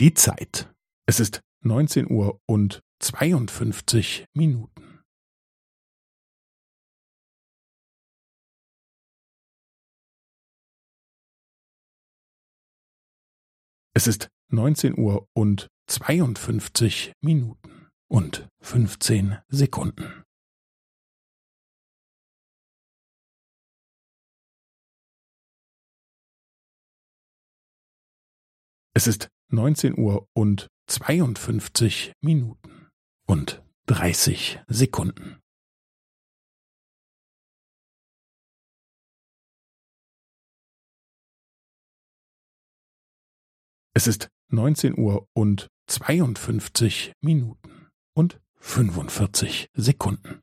Die Zeit. Es ist neunzehn Uhr und zweiundfünfzig Minuten. Es ist neunzehn Uhr und zweiundfünfzig Minuten und fünfzehn Sekunden. Es ist neunzehn Uhr und zweiundfünfzig Minuten und dreißig Sekunden. Es ist neunzehn Uhr und zweiundfünfzig Minuten und fünfundvierzig Sekunden.